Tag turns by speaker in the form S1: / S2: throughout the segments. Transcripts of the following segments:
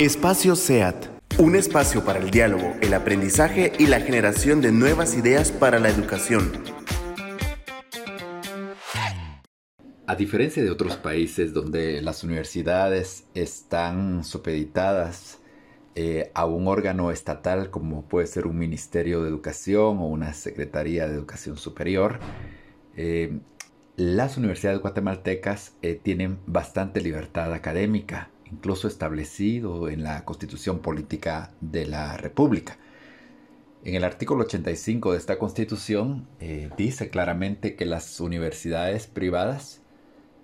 S1: Espacio SEAT, un espacio para el diálogo, el aprendizaje y la generación de nuevas ideas para la educación.
S2: A diferencia de otros países donde las universidades están supeditadas eh, a un órgano estatal como puede ser un Ministerio de Educación o una Secretaría de Educación Superior, eh, las universidades guatemaltecas eh, tienen bastante libertad académica incluso establecido en la Constitución Política de la República. En el artículo 85 de esta Constitución eh, dice claramente que las universidades privadas,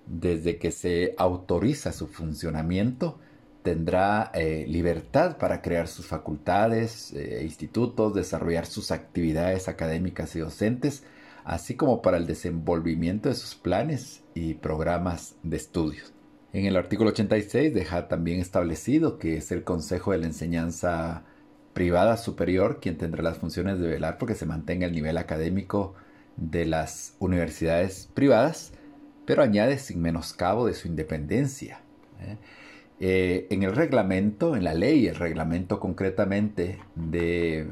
S2: desde que se autoriza su funcionamiento, tendrá eh, libertad para crear sus facultades e institutos, desarrollar sus actividades académicas y docentes, así como para el desenvolvimiento de sus planes y programas de estudios. En el artículo 86 deja también establecido que es el Consejo de la Enseñanza Privada Superior quien tendrá las funciones de velar porque se mantenga el nivel académico de las universidades privadas, pero añade sin menoscabo de su independencia. ¿eh? Eh, en el reglamento, en la ley, el reglamento concretamente de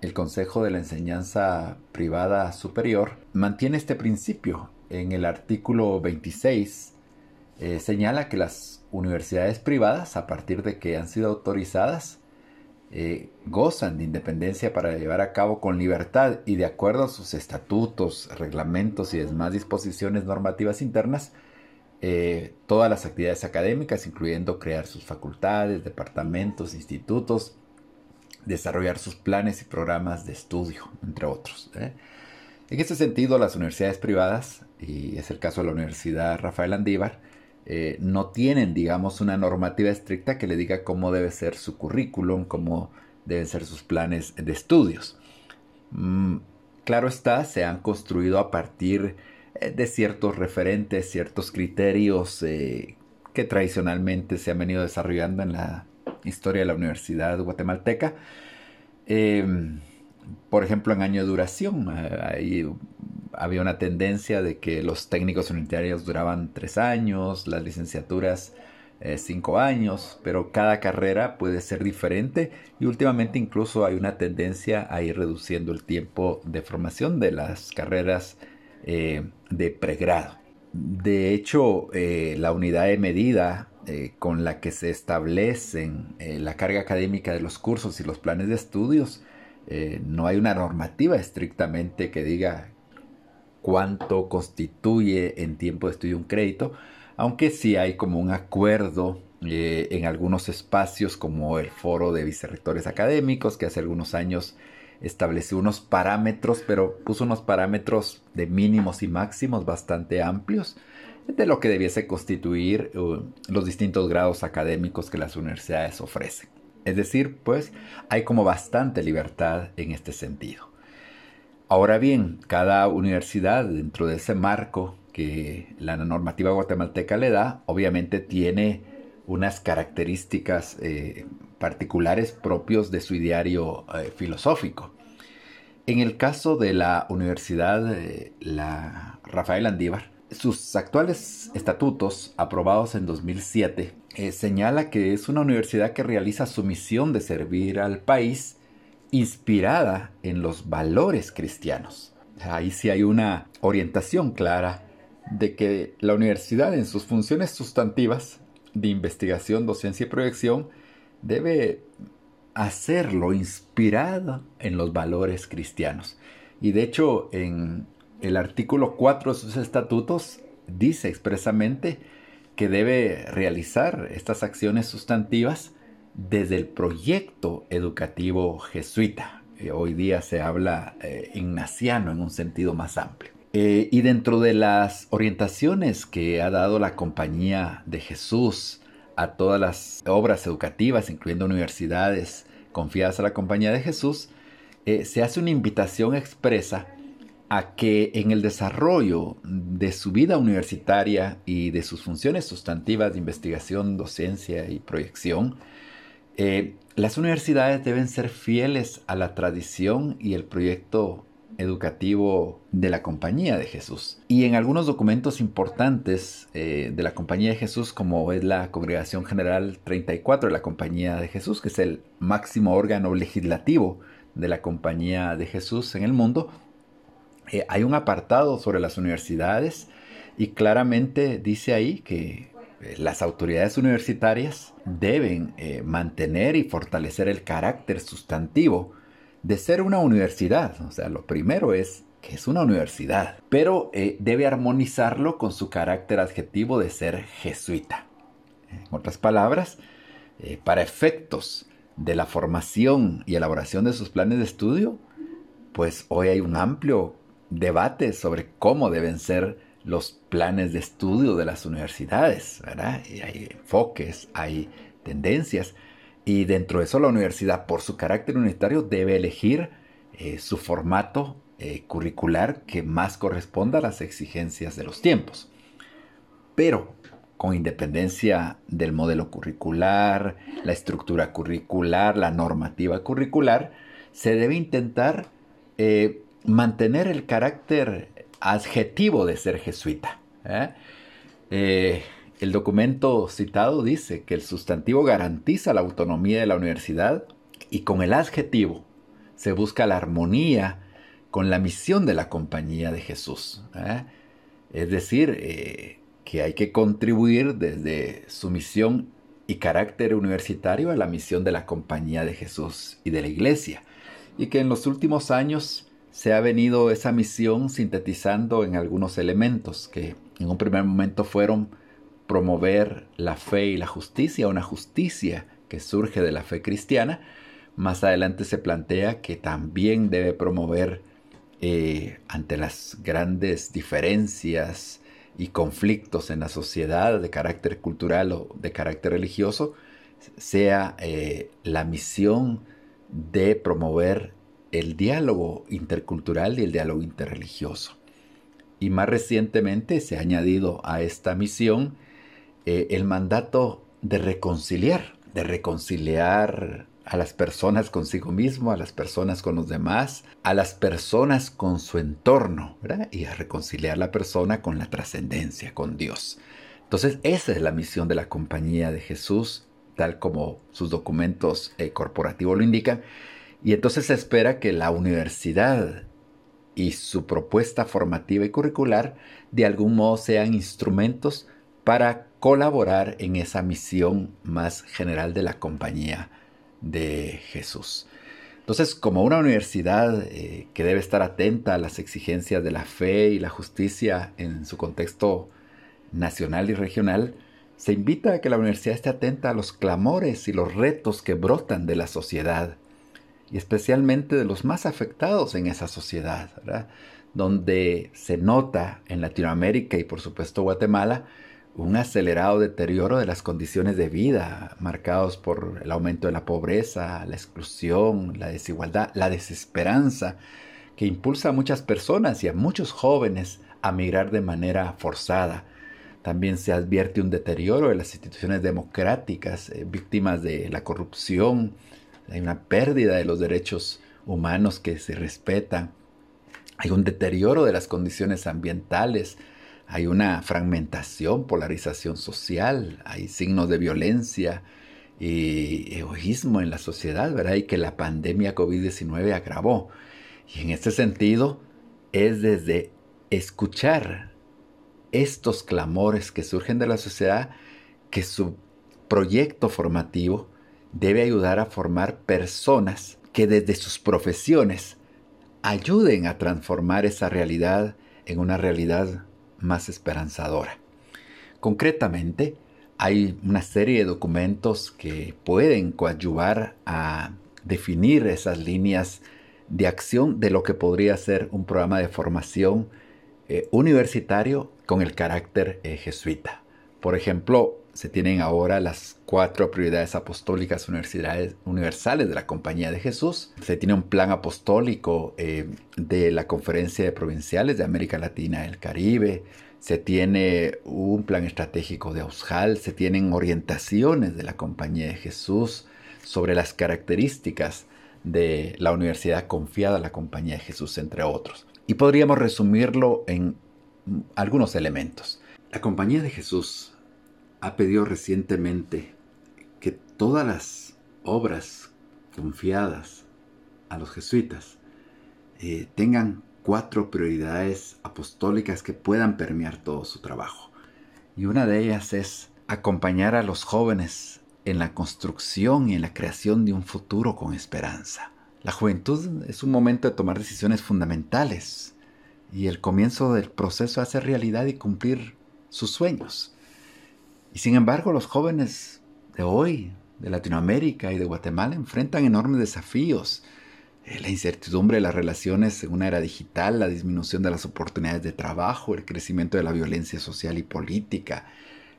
S2: el Consejo de la Enseñanza Privada Superior mantiene este principio. En el artículo 26 eh, señala que las universidades privadas, a partir de que han sido autorizadas, eh, gozan de independencia para llevar a cabo con libertad y de acuerdo a sus estatutos, reglamentos y demás disposiciones normativas internas, eh, todas las actividades académicas, incluyendo crear sus facultades, departamentos, institutos, desarrollar sus planes y programas de estudio, entre otros. En ese sentido, las universidades privadas, y es el caso de la Universidad Rafael Andívar, eh, no tienen, digamos, una normativa estricta que le diga cómo debe ser su currículum, cómo deben ser sus planes de estudios. Mm, claro está, se han construido a partir eh, de ciertos referentes, ciertos criterios eh, que tradicionalmente se han venido desarrollando en la historia de la Universidad Guatemalteca. Em, por ejemplo, en año de duración, hay había una tendencia de que los técnicos unitarios duraban tres años, las licenciaturas eh, cinco años, pero cada carrera puede ser diferente y últimamente incluso hay una tendencia a ir reduciendo el tiempo de formación de las carreras eh, de pregrado. De hecho, eh, la unidad de medida con la que se establecen la carga académica de los cursos y los planes de estudios, no hay una normativa estrictamente que diga cuánto constituye en tiempo de estudio un crédito, aunque sí hay como un acuerdo eh, en algunos espacios como el foro de vicerrectores académicos que hace algunos años estableció unos parámetros, pero puso unos parámetros de mínimos y máximos bastante amplios de lo que debiese constituir uh, los distintos grados académicos que las universidades ofrecen. Es decir, pues hay como bastante libertad en este sentido. Ahora bien, cada universidad dentro de ese marco que la normativa guatemalteca le da, obviamente tiene unas características eh, particulares propios de su ideario eh, filosófico. En el caso de la Universidad eh, la Rafael Andívar, sus actuales estatutos, aprobados en 2007, señala que es una universidad que realiza su misión de servir al país inspirada en los valores cristianos. Ahí sí hay una orientación clara de que la universidad en sus funciones sustantivas de investigación, docencia y proyección debe hacerlo inspirada en los valores cristianos. Y de hecho en el artículo 4 de sus estatutos dice expresamente que debe realizar estas acciones sustantivas desde el proyecto educativo jesuita. Eh, hoy día se habla eh, ignaciano en un sentido más amplio. Eh, y dentro de las orientaciones que ha dado la Compañía de Jesús a todas las obras educativas, incluyendo universidades confiadas a la Compañía de Jesús, se hace una invitación expresa a que en el desarrollo de su vida universitaria y de sus funciones sustantivas de investigación, docencia y proyección, eh, las universidades deben ser fieles a la tradición y el proyecto educativo de la Compañía de Jesús. Y en algunos documentos importantes eh, de la Compañía de Jesús, como es la Congregación General 34 de la Compañía de Jesús, que es el máximo órgano legislativo de la Compañía de Jesús en el mundo, eh, hay un apartado sobre las universidades y claramente dice ahí que eh, las autoridades universitarias deben mantener y fortalecer el carácter sustantivo de ser una universidad. O sea, lo primero es que es una universidad, pero eh, debe armonizarlo con su carácter adjetivo de ser jesuita. En otras palabras, eh, para efectos de la formación y elaboración de sus planes de estudio, pues hoy hay un amplio debate sobre cómo deben ser los planes de estudio de las universidades, ¿verdad? Y hay enfoques, hay tendencias, y dentro de eso la universidad, por su carácter unitario, debe elegir eh, su formato eh, curricular que más corresponda a las exigencias de los tiempos. Pero con independencia del modelo curricular, la estructura curricular, la normativa curricular, se debe intentar eh, mantener el carácter adjetivo de ser jesuita. El documento citado dice que el sustantivo garantiza la autonomía de la universidad y con el adjetivo se busca la armonía con la misión de la compañía de Jesús. ¿eh? Es decir, eh, que hay que contribuir desde su misión y carácter universitario a la misión de la compañía de Jesús y de la iglesia. Y que en los últimos años se ha venido esa misión sintetizando en algunos elementos que en un primer momento fueron promover la fe y la justicia, una justicia que surge de la fe cristiana, más adelante se plantea que también debe promover eh, ante las grandes diferencias y conflictos en la sociedad de carácter cultural o de carácter religioso, sea eh, la misión de promover el diálogo intercultural y el diálogo interreligioso. Y más recientemente se ha añadido a esta misión eh, el mandato de reconciliar, de reconciliar a las personas consigo mismo, a las personas con los demás, a las personas con su entorno. Y a reconciliar la persona con la trascendencia, con Dios. Entonces, esa es la misión de la compañía de Jesús, tal como sus documentos eh, corporativos lo indican. Y entonces se espera que la universidad y su propuesta formativa y curricular de algún modo sean instrumentos para colaborar en esa misión más general de la compañía de Jesús. Entonces, como una universidad eh, que debe estar atenta a las exigencias de la fe y la justicia en su contexto nacional y regional, se invita a que la universidad esté atenta a los clamores y los retos que brotan de la sociedad, y especialmente de los más afectados en esa sociedad, donde se nota en Latinoamérica y por supuesto Guatemala un acelerado deterioro de las condiciones de vida, marcados por el aumento de la pobreza, la exclusión, la desigualdad, la desesperanza, que impulsa a muchas personas y a muchos jóvenes a migrar de manera forzada. También se advierte un deterioro de las instituciones democráticas, eh, víctimas de la corrupción, hay una pérdida de los derechos humanos que se respetan, hay un deterioro de las condiciones ambientales, hay una fragmentación, polarización social, hay signos de violencia y egoísmo en la sociedad, ¿verdad? Y que la pandemia COVID-19 agravó. Y en este sentido es desde escuchar estos clamores que surgen de la sociedad que su proyecto formativo debe ayudar a formar personas que desde sus profesiones ayuden a transformar esa realidad en una realidad más esperanzadora. Concretamente, hay una serie de documentos que pueden coadyuvar a definir esas líneas de acción de lo que podría ser un programa de formación eh, universitario con el carácter eh, jesuita. Por ejemplo, se tienen ahora las cuatro prioridades apostólicas universidades, universales de la Compañía de Jesús. Se tiene un plan apostólico eh, de la Conferencia de Provinciales de América Latina y el Caribe. Se tiene un plan estratégico de Aushal. Se tienen orientaciones de la Compañía de Jesús sobre las características de la universidad confiada a la Compañía de Jesús, entre otros. Y podríamos resumirlo en algunos elementos. La Compañía de Jesús ha pedido recientemente que todas las obras confiadas a los jesuitas eh, tengan cuatro prioridades apostólicas que puedan permear todo su trabajo. Y una de ellas es acompañar a los jóvenes en la construcción y en la creación de un futuro con esperanza. La juventud es un momento de tomar decisiones fundamentales y el comienzo del proceso hace realidad y cumplir sus sueños. Y sin embargo, los jóvenes de hoy, de Latinoamérica y de Guatemala, enfrentan enormes desafíos. Eh, la incertidumbre de las relaciones en una era digital, la disminución de las oportunidades de trabajo, el crecimiento de la violencia social y política,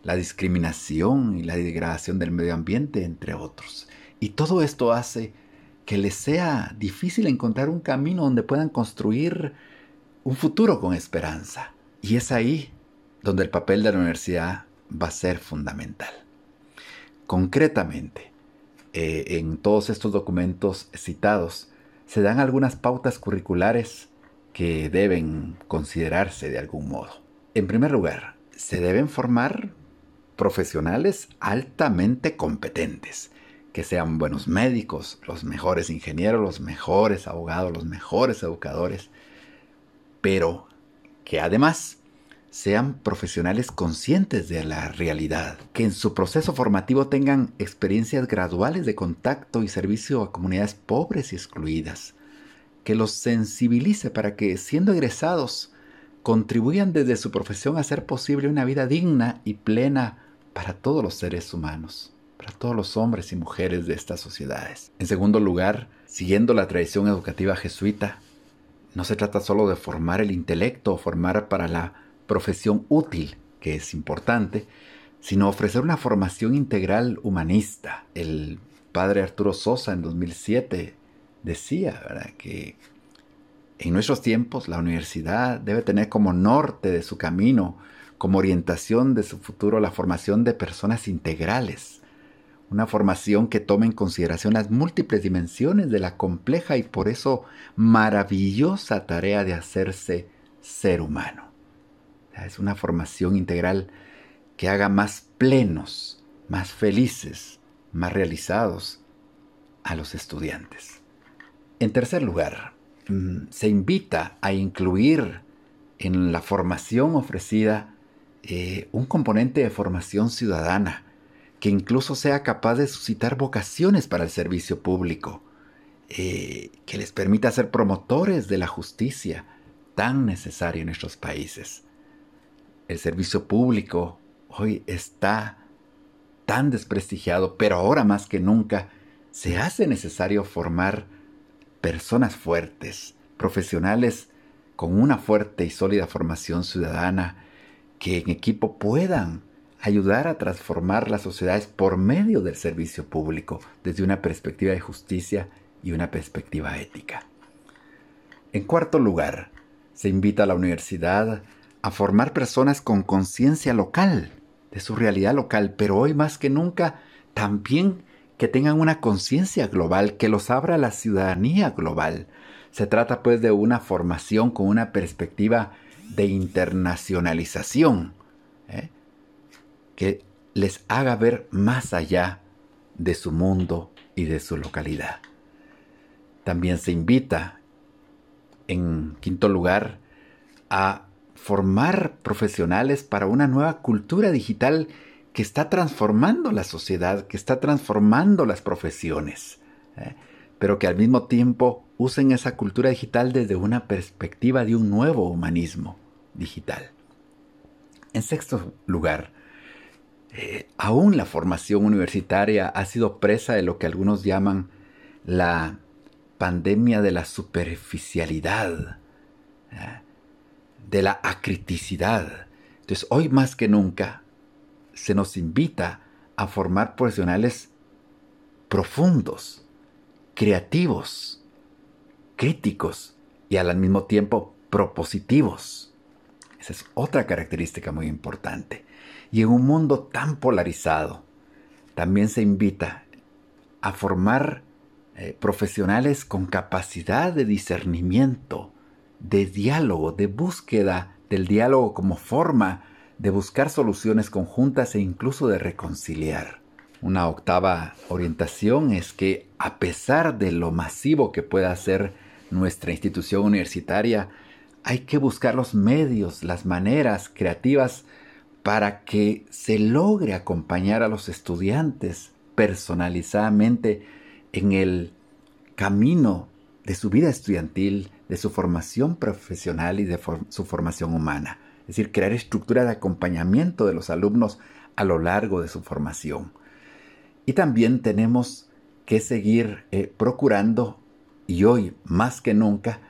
S2: la discriminación y la degradación del medio ambiente, entre otros. Y todo esto hace que les sea difícil encontrar un camino donde puedan construir un futuro con esperanza. Y es ahí donde el papel de la universidad va a ser fundamental. Concretamente, eh, en todos estos documentos citados, se dan algunas pautas curriculares que deben considerarse de algún modo. En primer lugar, se deben formar profesionales altamente competentes, que sean buenos médicos, los mejores ingenieros, los mejores abogados, los mejores educadores, pero que además sean profesionales conscientes de la realidad, que en su proceso formativo tengan experiencias graduales de contacto y servicio a comunidades pobres y excluidas, que los sensibilice para que, siendo egresados, contribuyan desde su profesión a hacer posible una vida digna y plena para todos los seres humanos, para todos los hombres y mujeres de estas sociedades. En segundo lugar, siguiendo la tradición educativa jesuita, no se trata solo de formar el intelecto o formar para la profesión útil, que es importante, sino ofrecer una formación integral humanista. El padre Arturo Sosa en 2007 decía que en nuestros tiempos la universidad debe tener como norte de su camino, como orientación de su futuro, la formación de personas integrales. Una formación que tome en consideración las múltiples dimensiones de la compleja y por eso maravillosa tarea de hacerse ser humano. Es una formación integral que haga más plenos, más felices, más realizados a los estudiantes. En tercer lugar, mm, se invita a incluir en la formación ofrecida eh, un componente de formación ciudadana que incluso sea capaz de suscitar vocaciones para el servicio público, eh, que les permita ser promotores de la justicia tan necesaria en nuestros países el servicio público hoy está tan desprestigiado, pero ahora más que nunca se hace necesario formar personas fuertes, profesionales con una fuerte y sólida formación ciudadana, que en equipo puedan ayudar a transformar las sociedades por medio del servicio público, desde una perspectiva de justicia y una perspectiva ética. En cuarto lugar, se invita a la universidad a formar personas con conciencia local, de su realidad local, pero hoy más que nunca también que tengan una conciencia global, que los abra la ciudadanía global. Se trata pues de una formación con una perspectiva de internacionalización, ¿eh? que les haga ver más allá de su mundo y de su localidad. También se invita, en quinto lugar, a formar profesionales para una nueva cultura digital que está transformando la sociedad, que está transformando las profesiones, ¿eh? pero que al mismo tiempo usen esa cultura digital desde una perspectiva de un nuevo humanismo digital. En sexto lugar, eh, aún la formación universitaria ha sido presa de lo que algunos llaman la pandemia de la superficialidad. ¿eh? De la acriticidad. Entonces, hoy más que nunca se nos invita a formar profesionales profundos, creativos, críticos y al mismo tiempo propositivos. Esa es otra característica muy importante. Y en un mundo tan polarizado, también se invita a formar eh, profesionales con capacidad de discernimiento, de diálogo, de búsqueda del diálogo como forma de buscar soluciones conjuntas e incluso de reconciliar. Una octava orientación es que a pesar de lo masivo que pueda ser nuestra institución universitaria, hay que buscar los medios, las maneras creativas para que se logre acompañar a los estudiantes personalizadamente en el camino de su vida estudiantil, de su formación profesional y de su formación humana. Es decir, crear estructuras de acompañamiento de los alumnos a lo largo de su formación. Y también tenemos que seguir eh, procurando, y hoy más que nunca,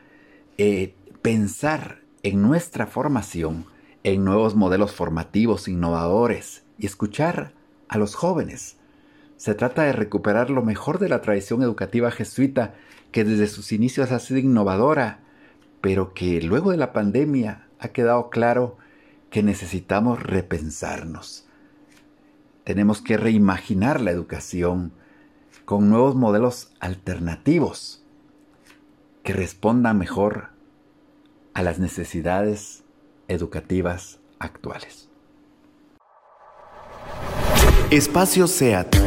S2: eh, pensar en nuestra formación, en nuevos modelos formativos innovadores y escuchar a los jóvenes. Se trata de recuperar lo mejor de la tradición educativa jesuita que desde sus inicios ha sido innovadora, pero que luego de la pandemia ha quedado claro que necesitamos repensarnos. Tenemos que reimaginar la educación con nuevos modelos alternativos que respondan mejor a las necesidades educativas actuales.
S1: Espacio SEAT.